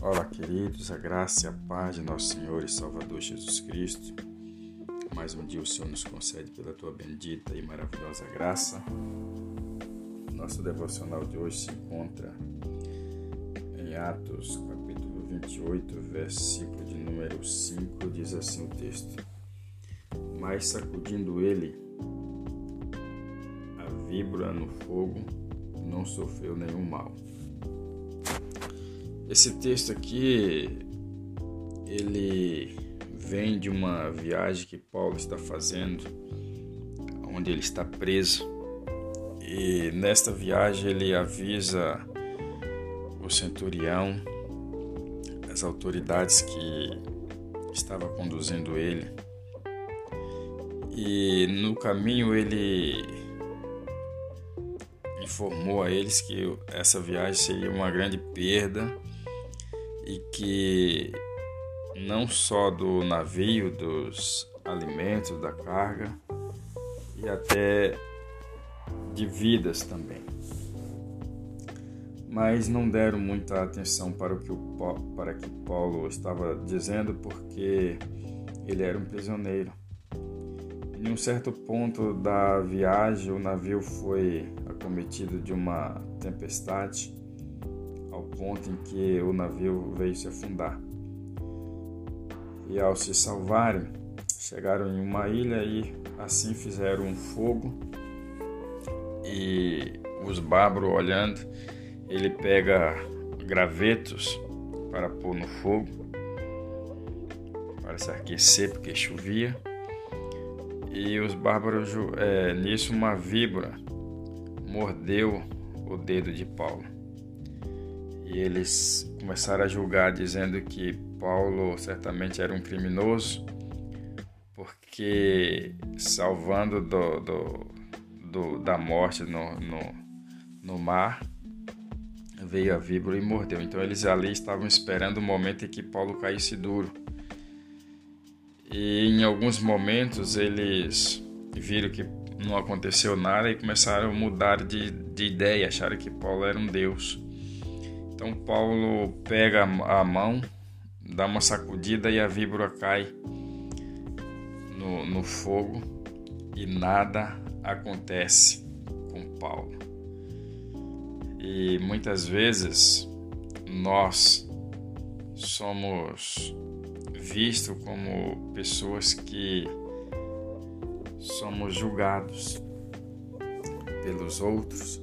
Olá, queridos, a graça e a paz de nosso Senhor e Salvador Jesus Cristo. Mais um dia o Senhor nos concede pela tua bendita e maravilhosa graça. Nosso devocional de hoje se encontra em Atos, capítulo 28, versículo de número 5, diz assim o texto: Mas sacudindo ele a víbora no fogo, não sofreu nenhum mal. Esse texto aqui, ele vem de uma viagem que Paulo está fazendo, onde ele está preso. E nesta viagem ele avisa o centurião, as autoridades que estava conduzindo ele. E no caminho ele informou a eles que essa viagem seria uma grande perda e que não só do navio, dos alimentos, da carga e até de vidas também. Mas não deram muita atenção para o que, o, para que Paulo estava dizendo, porque ele era um prisioneiro. Em um certo ponto da viagem, o navio foi acometido de uma tempestade ponto em que o navio veio se afundar. E ao se salvarem, chegaram em uma ilha e assim fizeram um fogo. E os bárbaros olhando, ele pega gravetos para pôr no fogo, para se aquecer porque chovia. E os bárbaros, é, nisso, uma víbora mordeu o dedo de Paulo. E eles começaram a julgar, dizendo que Paulo certamente era um criminoso, porque salvando do, do, do da morte no, no, no mar, veio a víbora e mordeu. Então eles ali estavam esperando o momento em que Paulo caísse duro. E em alguns momentos eles viram que não aconteceu nada e começaram a mudar de, de ideia, acharam que Paulo era um deus. Então Paulo pega a mão, dá uma sacudida e a víbora cai no, no fogo e nada acontece com Paulo. E muitas vezes nós somos vistos como pessoas que somos julgados pelos outros,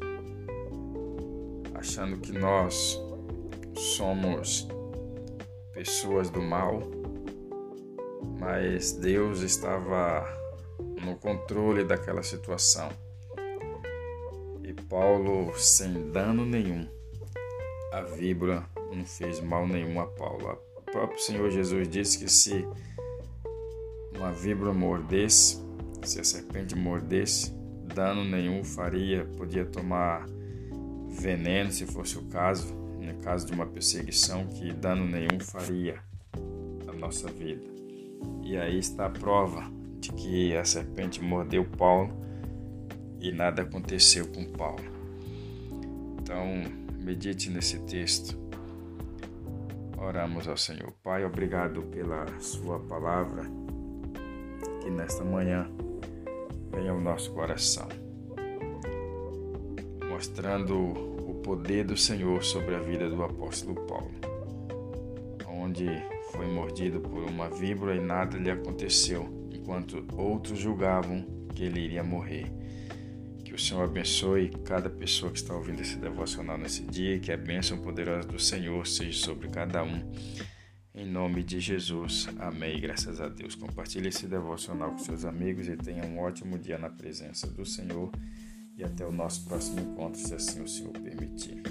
achando que nós somos pessoas do mal, mas Deus estava no controle daquela situação. E Paulo, sem dano nenhum, a víbora não fez mal nenhum a Paulo. O próprio Senhor Jesus disse que se uma víbora mordesse, se a serpente mordesse, dano nenhum faria, podia tomar veneno se fosse o caso, no caso de uma perseguição, que dano nenhum faria a nossa vida. E aí está a prova de que a serpente mordeu Paulo e nada aconteceu com Paulo. Então, medite nesse texto. Oramos ao Senhor. Pai, obrigado pela Sua palavra que nesta manhã venha ao nosso coração, mostrando o poder do Senhor sobre a vida do apóstolo Paulo, onde foi mordido por uma víbora e nada lhe aconteceu, enquanto outros julgavam que ele iria morrer. Que o Senhor abençoe cada pessoa que está ouvindo esse devocional nesse dia que a bênção poderosa do Senhor seja sobre cada um. Em nome de Jesus. Amém. Graças a Deus. Compartilhe esse devocional com seus amigos e tenha um ótimo dia na presença do Senhor. E até o nosso próximo encontro, se assim o Senhor permitir.